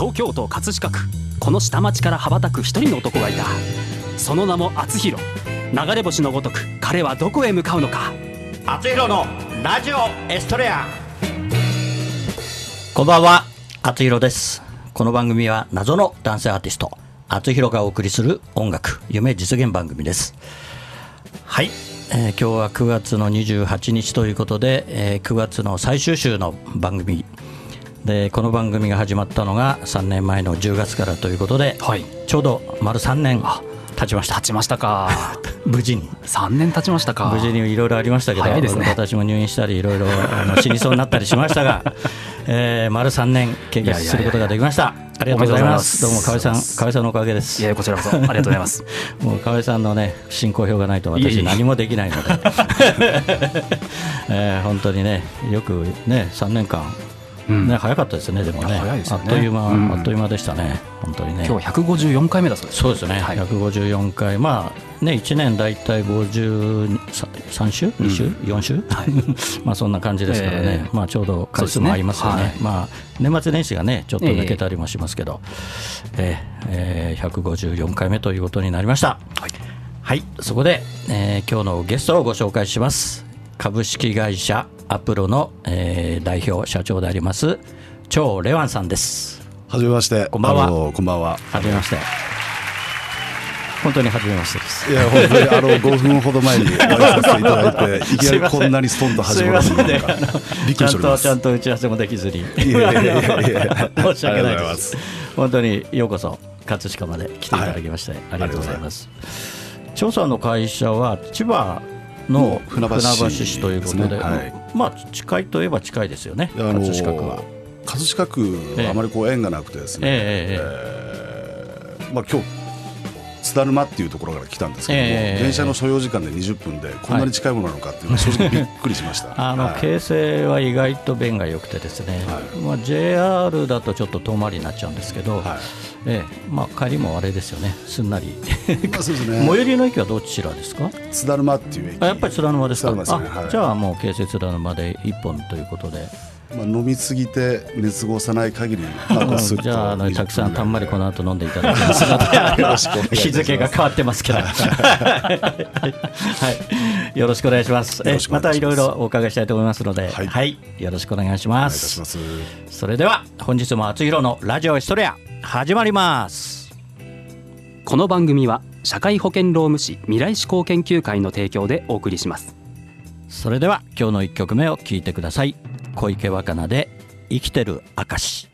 東京都葛飾区。この下町から羽ばたく一人の男がいた。その名も厚弘。流れ星のごとく彼はどこへ向かうのか。厚弘のラジオエストレア。こんばんは。厚弘です。この番組は謎の男性アーティスト厚弘がお送りする音楽夢実現番組です。はい、えー、今日は9月の28日ということで、えー、9月の最終週の番組でこの番組が始まったのが3年前の10月からということで、はい、ちょうど丸3年経ちました。経ちましたか。無事に。3年経ちましたか。無事にいろいろありましたけど、ね、私も入院したりいろいろ死にそうになったりしましたが、えー、丸3年経験することができました。ありがとうございます。どうも河合さん河合さんのおかげです。いやこちらこそ。ありがとうございます。もう河合さんのね進行表がないと私何もできないので。えー、本当にねよくね3年間ね、早かったですね、でもね、あっという間、あっという間でしたね、本当にね。今日154回目だそうです。そうですね、はい、154回、まあね、1年大体53週、2週、4週、まあそんな感じですからね、まあちょうど回数もありますよね、まあ年末年始がね、ちょっと抜けたりもしますけど、ええ。え154回目ということになりました。はい、そこで、えー、今日のゲストをご紹介します。株式会社アプロの、えー、代表社長であります張レワンさんです。はじめまして。こんばんは。こんばんは。はじめまして。本当に初めましてです。いや本当にあの5分ほど前にお会いさせていただいて いきなりこんなにストンと始まるのか。びっくりしております。ちゃんと打ち合わせもできずに。申し訳ないです。本当にようこそ葛飾まで来ていただきまして、はい、ありがとうございます。張さんの会社は千葉の船橋市ということで、はい、まあ近いといえば近いですよね、葛飾区は。葛飾区はあまりこう縁がなくてですね、えー、えー、まあ今日津田沼っていうところから来たんですけども、えー、電車の所要時間で20分でこんなに近いものなのかってい。うのは正直びっくりしました。あの、はい、京成は意外と便が良くてですね、はい、まあ、JR だとちょっと遠回りになっちゃうんですけど、はい。ええまあ、帰りもあれですよね、すんなり、まあそうですね、最寄りの駅はどちらですか？津田沼っていう駅。あやっぱり津田沼ですか、ね。はい、じゃあもう京成津田沼で一本ということで。まあ、飲みすぎて熱合さない限り、まあ、じゃああのたくさんたんまりこの後飲んでいただきますので日付が変わってますけど。はい、よろしくお願いします。えまたいろいろお伺いしたいと思いますので、はい、はい、よろしくお願いします。それでは本日も厚弘のラジオヒストリア始まります。この番組は社会保険労務士未来志向研究会の提供でお送りします。それでは今日の一曲目を聞いてください小池若菜で生きてる証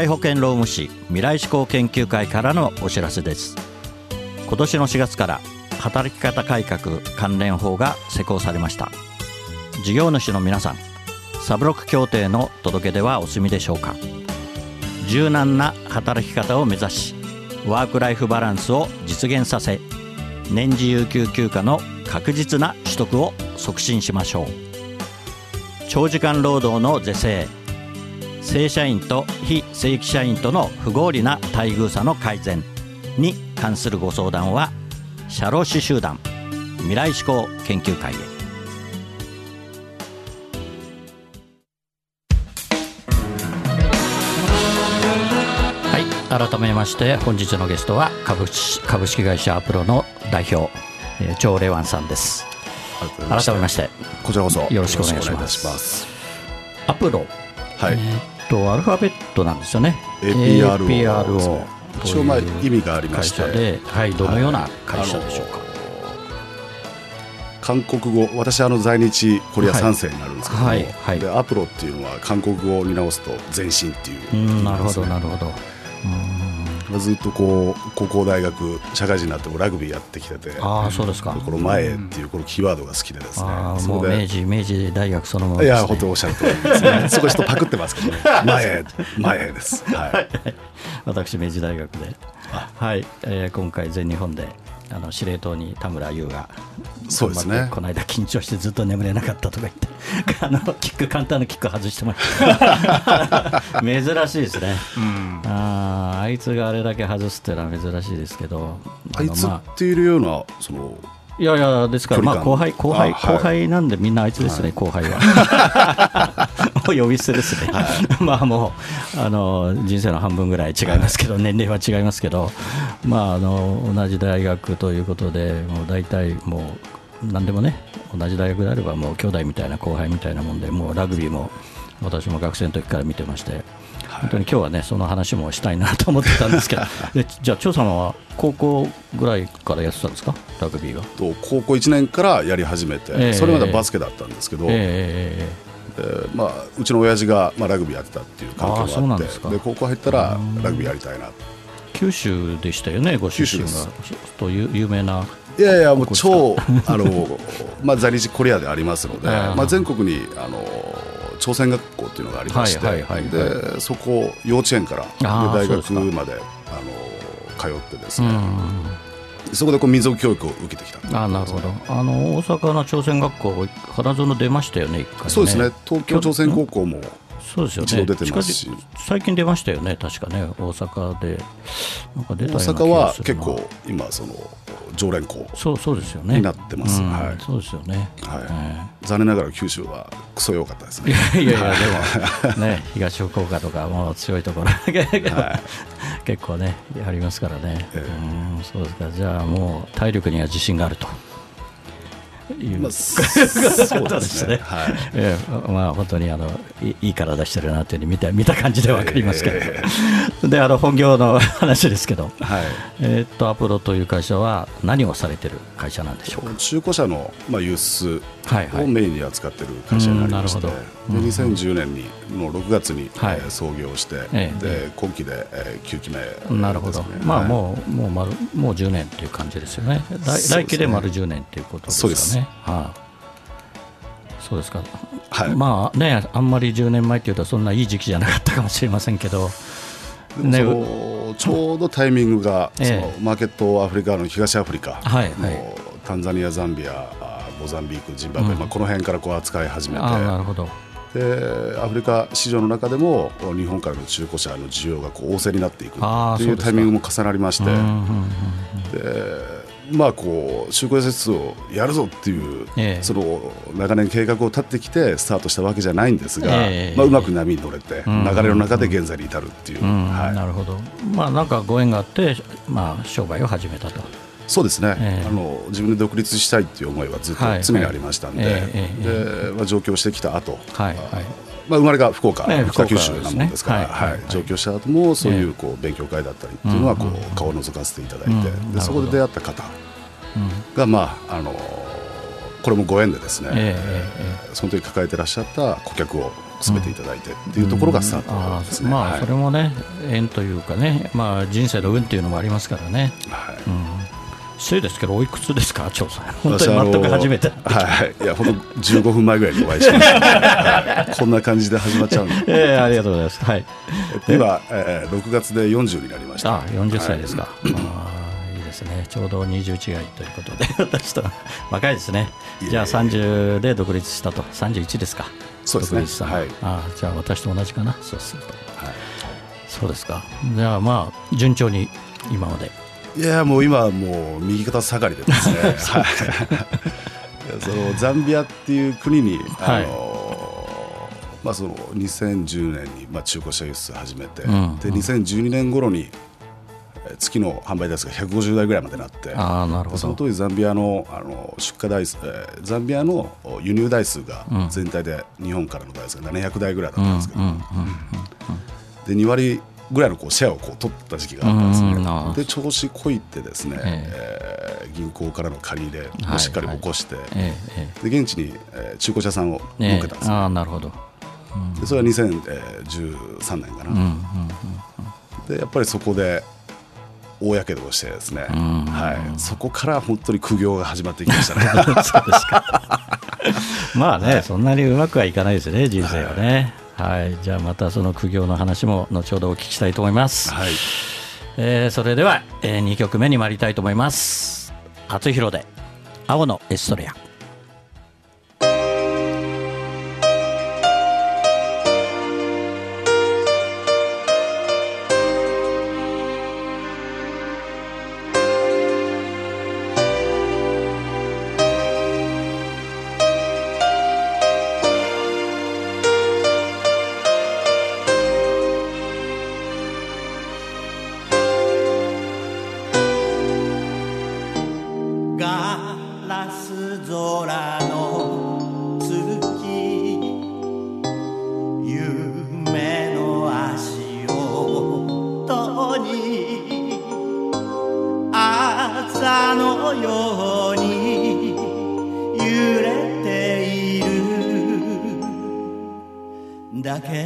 会保険労務士未来志向研究会からのお知らせです。今年の4月から働き方改革関連法が施行されました。事業主の皆さんサブロック協定の届け出はお済みでしょうか。柔軟な働き方を目指しワークライフバランスを実現させ年次有給休暇の確実な取得を促進しましょう。長時間労働の是正正社員と非正規社員との不合理な待遇差の改善に関するご相談は社労士集団未来志向研究会へ。はい改めまして本日のゲストは株式株式会社アプロの代表、えー、張レワンさんです。改めましてこちらこそよろしくお願いします。アプロはい、えー、とアルファベットなんですよね。APRO, APRO 一応まあ意味がありまして。で、はい、どのような会社でしょうか、韓国語私あの在日コリア3世になるんですけども、はいはい、でアプロっていうのは韓国語に直すと前進っていう、ね、なるほどなるほどずっとこう高校大学社会人になってもラグビーやってきててああそうですか。この前っていうこのキーワードが好きでですね。もう明治明治大学そのまま、ね、いや本当おっしゃる通りです。ね そこちょっとパクってますけどね。前前です。はい。私明治大学で。はい、えー、今回全日本であの司令塔に田村優がそうですね。この間緊張してずっと眠れなかったとか言って あのキック簡単なキック外してました珍しいですね、うん、ああいつがあれだけ外すっていうのは珍しいですけどあいつっているようなそのいやいや、ですから、まあ、後輩、後輩、後輩なんで、みんなあいつですね、後輩は。もう呼び捨てですね。まあ、もう、あの、人生の半分ぐらい違いますけど、年齢は違いますけど。まあ、あの、同じ大学ということで、もう大体、もう、何でもね、同じ大学であれば、もう兄弟みたいな後輩みたいなもんで、もうラグビーも。私も学生の時から見てまして。本当に今日はねその話もしたいなと思ってたんですけど じゃあ張様は高校ぐらいからやってたんですか？ラグビーはと高校1年からやり始めて、えー、それまでバスケだったんですけど、えー、えー、まあ、うちの親父が、まあ、ラグビーやってたっていう環境があってで高校入ったらラグビーやりたいな。九州でしたよねご出身が。という有名な。いやいやもう超あの、まあ、在日コリアでありますので、まあ、全国にあの朝鮮学校っていうのがありまして、はいはい、でそこ幼稚園から大学まであの通ってですね、そこでこう民族教育を受けてきた、あなるほど。あの大阪の朝鮮学校花園出ましたよねね。そうですね。東京朝鮮高校もそうですよね。出てますし。最近出ましたよね、確かね、大阪で。なんか出た大阪は結構、今、その常連校。そうそうですよね。になってます、はい、そうですよね、はい。えー、残念ながら九州はクソ良かったですね。いやいやいや、でもね東福岡とかもう強いところ、はい、結構ねありますからね、えー、うんそうですか。じゃあもう体力には自信があると。いう、まあ、そうですね。はい。えー、まあ本当にあのいい体してるなというふうに見た見た感じでわかりますけど、えー、であの本業の話ですけど、はい。えっとアプロという会社は何をされてる会社なんでしょうか？中古車のまあ輸出をメインに扱ってる会社になりまして、はいはい、で2010年にの6月に、はい、創業して、えー、で今期で、えー、9期目、なるほど。まあもうもう丸もう10年という感じですよね。来来期で丸10年ということですかね。そうです。はあ、そうですか、はい、まあね、あんまり10年前っていうと、そんないい時期じゃなかったかもしれませんけど、ね、ちょうどタイミングが、そのマーケットアフリカの東アフリカ、はいはい、タンザニア、ザンビア、モザンビーク、ジンバブエ、うん、まあ、この辺からこう扱い始めて。なるほど。でアフリカ市場の中でも日本からの中古車の需要がこう旺盛になっていくというタイミングも重なりまして、でまあこう中古施設をやるぞっていう、ええ、その長年計画を立ってきてスタートしたわけじゃないんですが、え、まあ、うまく波に乗れて、流れの中で現在に至るっていう、はい、なるほど、まあ、なんかご縁があって、まあ、商売を始めたと。そうですね、あの自分で独立したいっていう思いはずっと常にありましたんで、でまあ、上京してきた後、はいはい。まあ、生まれが福岡、北九州なもんですから、はい。上京した後もそういうこう勉強会だったりっていうのはこう顔を覗かせていただいて、でそこで出会った方が、まああのこれもご縁でですね、えー、その時抱えてらっしゃった顧客を進めていただいてっていうところがスタートですね、うん、まあ、それもね、縁というかね、まあ、人生の運っていうのもありますからね。はい。うん。失礼ですけど、おいくつですか、長さん、本当に全く初めて、はい、い。や、本当、15分前ぐらいにお会いしました、こんな感じで始まっちゃうんで、えー、ありがとうございます、はい、今、えー、6月で40になりました、あ40歳ですか、はい、いいですね、ちょうど20違いということで、私と若いですね、じゃあ30で独立したと、31ですか、そうですね、はい、あじゃあ私と同じかな、そうすると、はい、そうですか、じゃあ、まあ、順調に今まで。いやもう今はもう右肩下がりでですね。そのザンビアっていう国に、あのまあ、その2010年に、まあ、中古車輸出始めて、うん、で2012年頃に月の販売台数が150台ぐらいまでなってあなるほど。その当時ザンビアのあの出荷台数、えー、ザンビアの輸入台数が全体で日本からの台数が700台ぐらいだったんですけど、で2割ぐらいのこうシェアをこう取った時期があったんですね。で調子こいってですね、えー、銀行からの借り入れをしっかり起こして、で現地に、えー、中古車さんを設けたんです、あなるほど、でそれは2013年かな、でやっぱりそこで大やけどをしてですね、はい、そこから本当に苦行が始まっていきましたね。まあね、はい、そんなにうまくはいかないですね、人生はね。はい、じゃあまたその苦行の話も後ほどお聞きしたいと思います。はい、えー、それでは、えー、2曲目に参りたいと思います。厚弘で青のエストレア。空の月夢の足音に朝のように揺れているだけ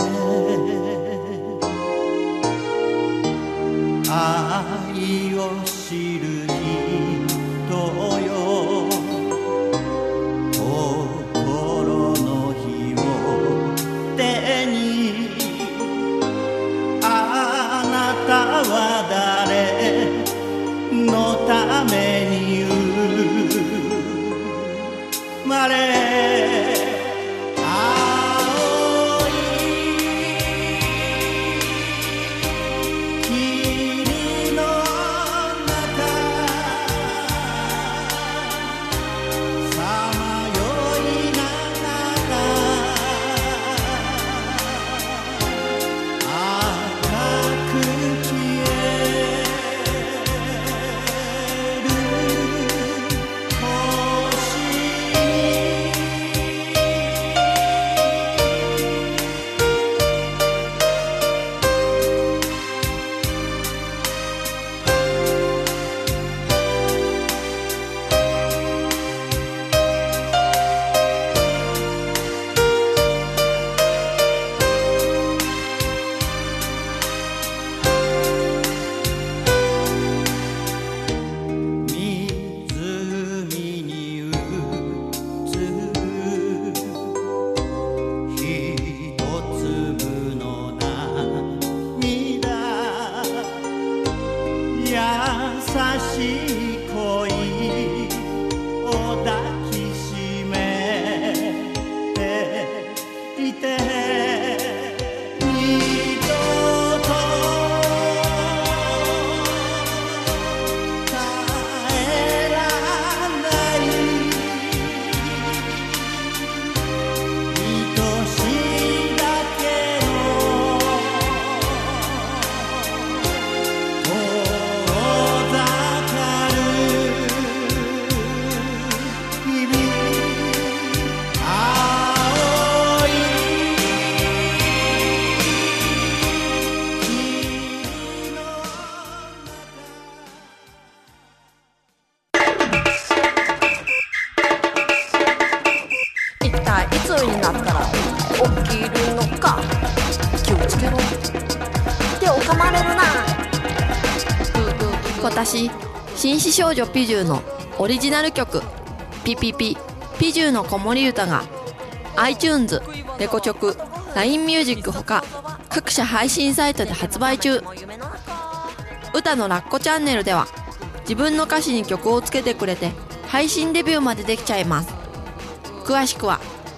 数になったら起きるのか。気をつけろ。っておかまれるな。私紳士少女ピジューのオリジナル曲「ピピピピジューの子守唄」が iTunes レコチョク LINEMUSIC ほか各社配信サイトで発売中。歌のラッコチャンネルでは自分の歌詞に曲をつけてくれて配信デビューまでできちゃいます。詳しくは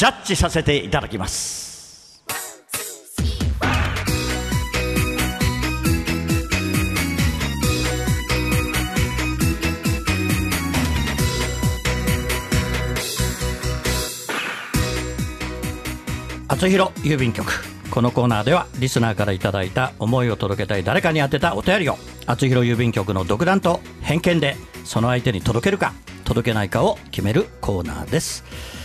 ジャッジさせていただきます。厚弘郵便局。このコーナーではリスナーからいただいた思いを届けたい誰かに宛てたお便りを厚弘郵便局の独断と偏見でその相手に届けるか届けないかを決めるコーナーです。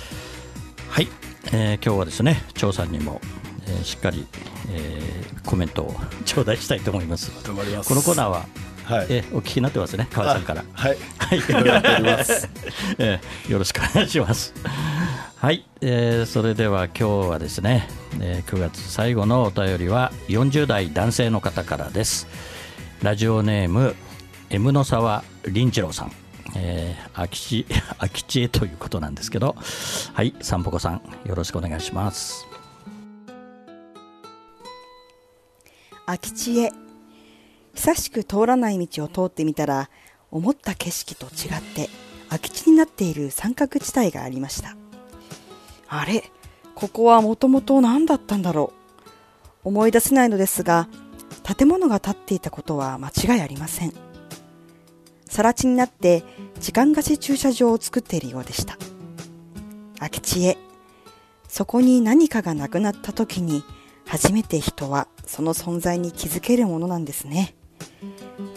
はい、えー、今日はですね張さんにも、えー、しっかり、えー、コメントを 頂戴したいと思います。このコーナーははい、えお聞きになってますね、川さんから。はい、はい、えー、よろしくお願いします。はい、えー、それでは今日はですね、えー、9月最後のお便りは40代男性の方からです。ラジオネーム M の沢林次郎さんえー、空き地空き地へということなんですけどはいさんぽこさんよろしくお願いします。空き地へ。久しく通らない道を通ってみたら思った景色と違って空き地になっている三角地帯がありました。あれここはもともと何だったんだろう。思い出せないのですが、建物が建っていたことは間違いありません。更地になって時間貸し駐車場を作っているようでした。空き地へ。そこに何かがなくなった時に初めて人はその存在に気づけるものなんですね。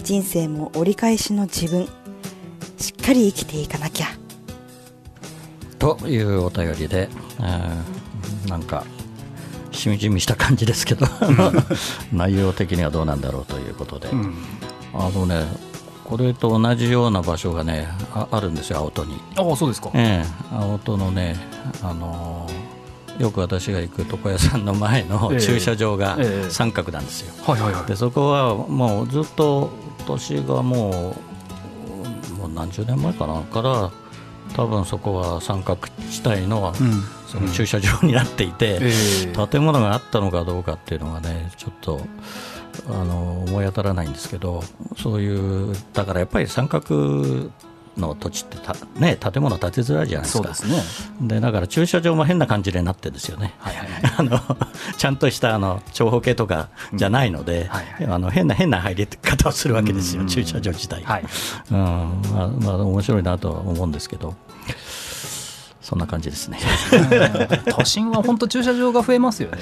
人生も折り返しの自分。しっかり生きていかなきゃ。というお便りで、なんかしみじみした感じですけど 内容的にはどうなんだろうということで、うん、あのねこれと同じような場所がねああるんですよ青戸に。ああそうですか、ええ、青戸のねあのー、よく私が行く床屋さんの前の駐車場が三角なんですよ、はいはいはい、でそこはもうずっと年がもうもう何十年前かな。から多分そこは三角地帯の,、その駐車場になっていて、建物があったのかどうかっていうのがねちょっとあの思い当たらないんですけどそういうだからやっぱり三角の土地ってた、ね、建物建てづらいじゃないですか。です、ね、でだから駐車場も変な感じでなってるんですよね、はいはいはい、あのちゃんとしたあの長方形とかじゃないので、うんはいはい、あの変な変な入り方をするわけですよ、駐車場自体、はい。うんまあまあ、面白いなとは思うんですけど。そんな感じですね。都心は本当駐車場が増えますよね。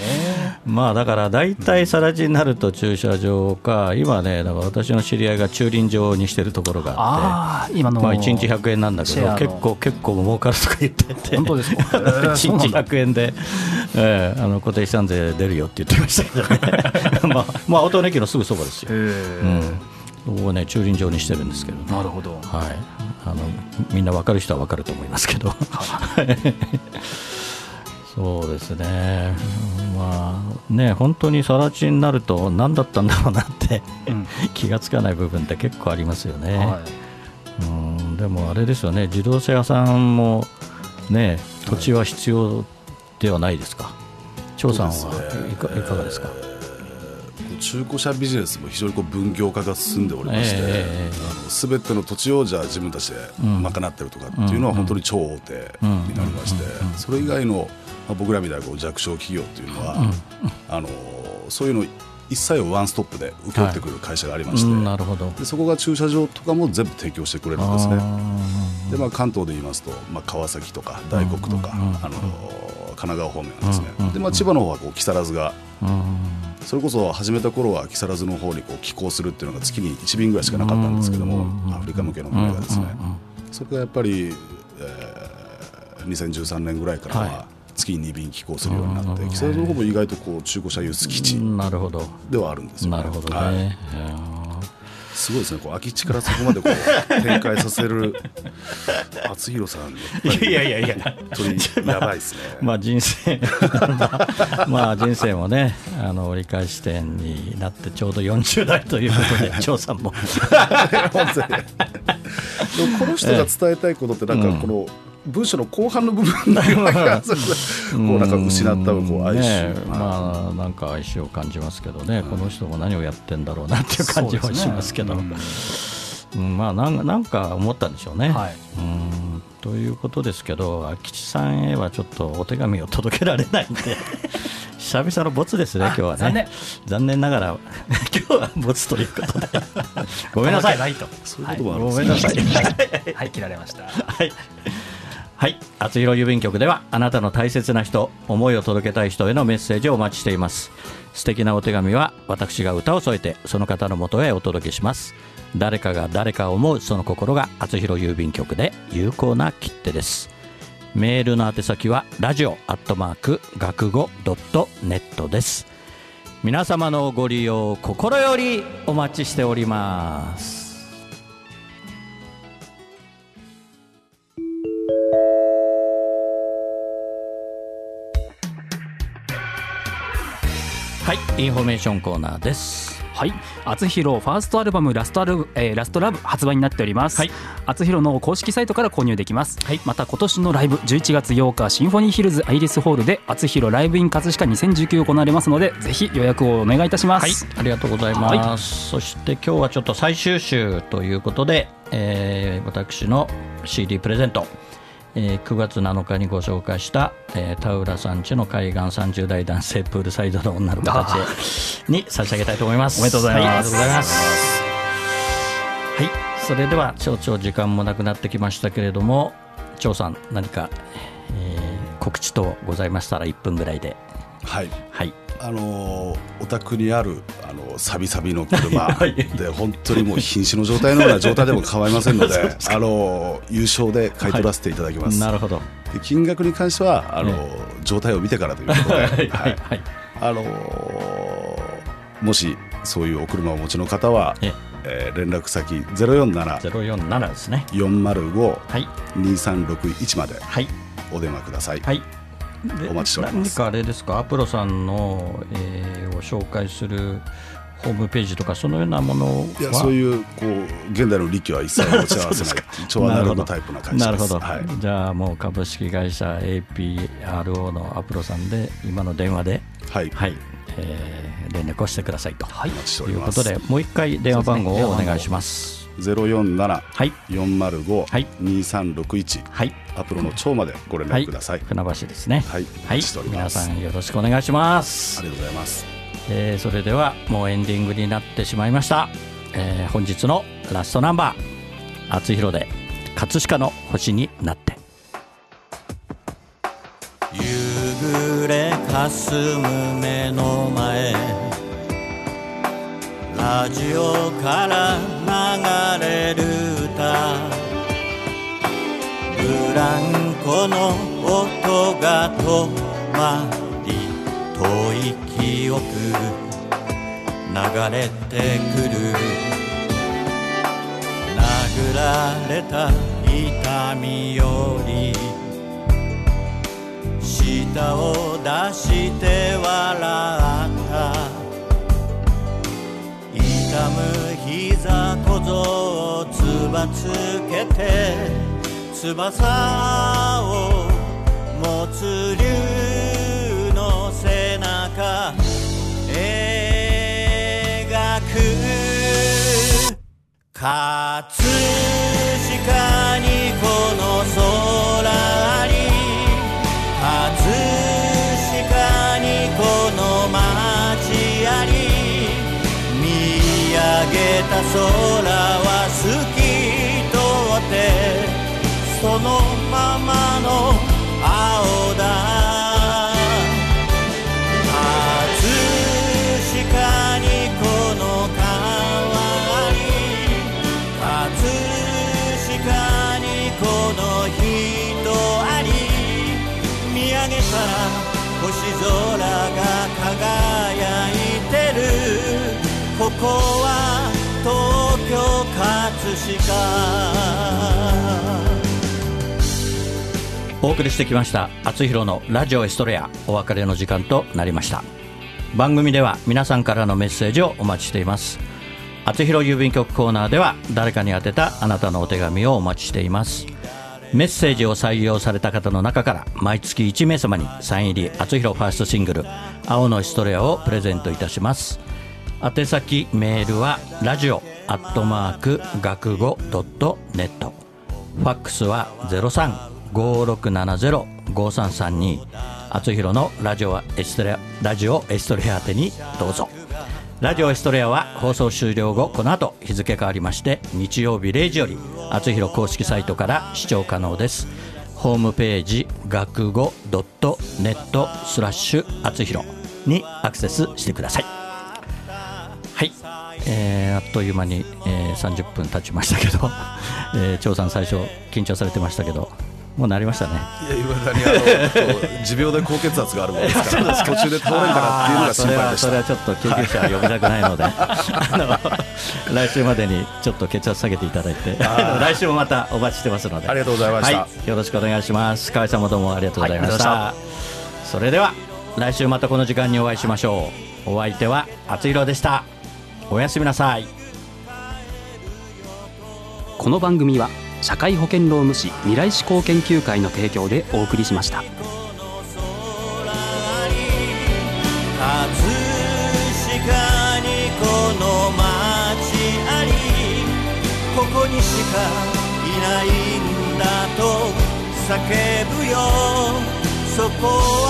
まあだから大体更地になると駐車場か今ねだから私の知り合いが駐輪場にしてるところがあって今の、まあ、1日100円なんだけど結構結構儲かるとか言ってて本当ですか、えー、1日100円で、えー、あの固定資産税出るよって言ってましたけどね。まあまあ青戸駅のすぐそばですよ、うん。そこをね駐輪場にしてるんですけど、ね、なるほど、はい、あのみんな分かる人は分かると思いますけど。そうですね、まあね本当に更地になると何だったんだろうなってうん、気がつかない部分って結構ありますよね、はい、うんでもあれですよね。自動車屋さんもね土地は必要ではないですか、張さんはいかいかがですか、中古車ビジネスも非常にこう分業化が進んでおりまして、す、べ、ての土地をじゃあ自分たちで賄ってるとかっていうのは本当に超大手になりまして、それ以外の、まあ、僕らみたいなこう弱小企業っていうのは、あのそういうの一切をワンストップで請け負ってくる会社がありまして、はい、なるほど。でそこが駐車場とかも全部提供してくれるんですね。でまあ、関東で言いますと、まあ、川崎とか大黒とか、あの神奈川方面ですね、でまあ、千葉の方はこう木更津がそれこそ始めた頃は木更津の方にこう寄港するっていうのが月に1便ぐらいしかなかったんですけどもアフリカ向けの船がですね。それがやっぱり、えー、2013年ぐらいからは、月に2便寄港するようになって木更津の方も意外とこう中古車輸出基地ではあるんですよね。なるほどね、はいすごいですね。こう空き地からそこまでこう展開させる 厚弘さんいやいやいや本当に やばいですね。まあ人生 まあ人生もねあの折り返し点になってちょうど40代ということで張さんも。本当に。この人が伝えたいことってなんかこの、うん文章の後半の部分のようなこうなんか失ったこう哀愁、ね、まあなんか哀愁を感じますけどね、この人も何をやってんだろうなっていう感じはしますけど、ね、うん、まあなんなんか思ったんでしょうね。はい、うん。ということですけど空吉さんへはちょっとお手紙を届けられないんで。久々のボツですね、今日はね。残念。ながら、今日はボツということで、ごめんなさい。そういうこともあるごめんなさい。はい、切られました。はい。はい、厚弘郵便局ではあなたの大切な人思いを届けたい人へのメッセージをお待ちしています。素敵なお手紙は私が歌を添えてその方のもとへお届けします。誰かが誰かを思うその心が厚弘郵便局で有効な切手です。メールの宛先はラジオアットマーク学語ドットネットです。皆様のご利用を心よりお待ちしております。インフォメーションコーナーです。はい。厚弘ファーストアルバムラストアル、えー、ラストラブ発売になっております。はい。厚弘の公式サイトから購入できます、はい、また今年のライブ11月8日シンフォニーヒルズアイリスホールで厚弘ライブイン葛飾2019行われますのでぜひ予約をお願いいたします、はい、ありがとうございます、はい、そして今日はちょっと最終週ということで、えー、私の CD プレゼントえー、9月7日にご紹介した、えー、田浦山地の海岸30代男性プールサイドの女の子たちに差し上げたいと思います。おめでとうございます、はい、ありがとうございます。はいそれでは町長時間もなくなってきましたけれども長さん何か、えー、告知等ございましたら1分ぐらいで。はい、はいあのお宅にあるあのサビサビの車 で本当にもう瀕死の状態のような状態でも構いませんので あの優勝で買い取らせていただきます。なるほど。で金額に関してはあの、状態を見てからということで、はい。あのもしそういうお車をお持ちの方は、ええ。ー、連絡先ゼロ四七。ゼロ四七ですね。四0 5二三六一までお電話ください。はいお待ちしております。何かあれですか？アプロさんの、えー、を紹介するホームページとかそのようなものいやそういうこう現代の利器は一切持ち合わせない。超アナログタイプな会社なるほど、はい、じゃあもう株式会社 APRO のアプロさんで今の電話ではい、はい。えー、連絡をしてくださいと、はい、ということでもう一回電話番号をお願いします。ゼロ四七四0 5二三六一アプロの長までご連絡ください、船橋ですね。はい、はい、皆さんよろしくお願いします。ありがとうございます、えー、それではもうエンディングになってしまいました、えー、本日のラストナンバー。厚弘で葛飾の星になって。夕暮れかすむ目の前。ラジオから流れる歌ブランコの音が止まり遠い記憶流れてくる。殴られた痛みより舌を出してばつけて翼を持つ竜の背中描く葛飾にこの空あり葛飾にこの街あり見上げた空空が輝いてる。ここは東京葛飾。お送りしてきました「あつひろのラジオエストレア」お別れの時間となりました。番組では皆さんからのメッセージをお待ちしています。あつひろ郵便局コーナーでは誰かに宛てたあなたのお手紙をお待ちしています。メッセージを採用された方の中から毎月1名様にサイン入りあつひろファーストシングル「青のエストレア」をプレゼントいたします。宛先メールはラジオアットマーク学語ドットネット。ファックスは0356705332あつひろのラジオエストレアラジオエストレア宛てにどうぞ。ラジオエストレアは放送終了後この後日付変わりまして日曜日0時よりあつひろ公式サイトから視聴可能です。ホームページ学語ドットネットスラッシュあつひろにアクセスしてください。はい、えー、あっという間に、えー、30分経ちましたけど、えー、張さん最初緊張されてましたけど。もうなりましたね。いや、いまだにあの持病で高血圧があるものですから、途中で倒れんかなっていうのが心配でそれはちょっと救急車は呼びたくないので、あの来週までにちょっと血圧下げていただいて、来週もまたお待ちしてますので、ありがとうございました、はい、よろしくお願いします。河合さんもどうもありがとうございました。はい、それでは来週またこの時間にお会いしましょう。お相手はあつひろでした。おやすみなさい。この番組は社会保険労務士未来志向研究会の提供でお送りしました。こここにしかいないんだと叫ぶよそこは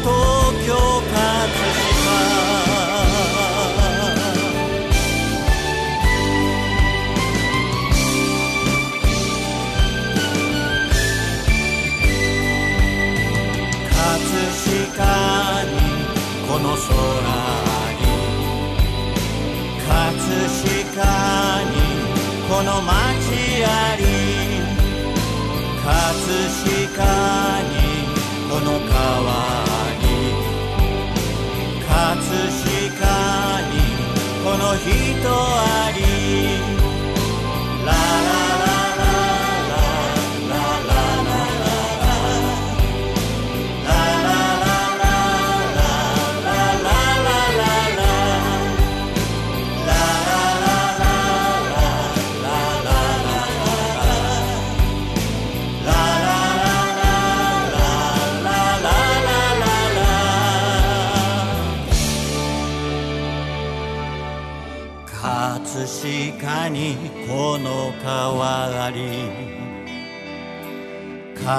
東京葛飾この空に葛飾にこの街あり葛飾にこの川に葛飾にこの人あり。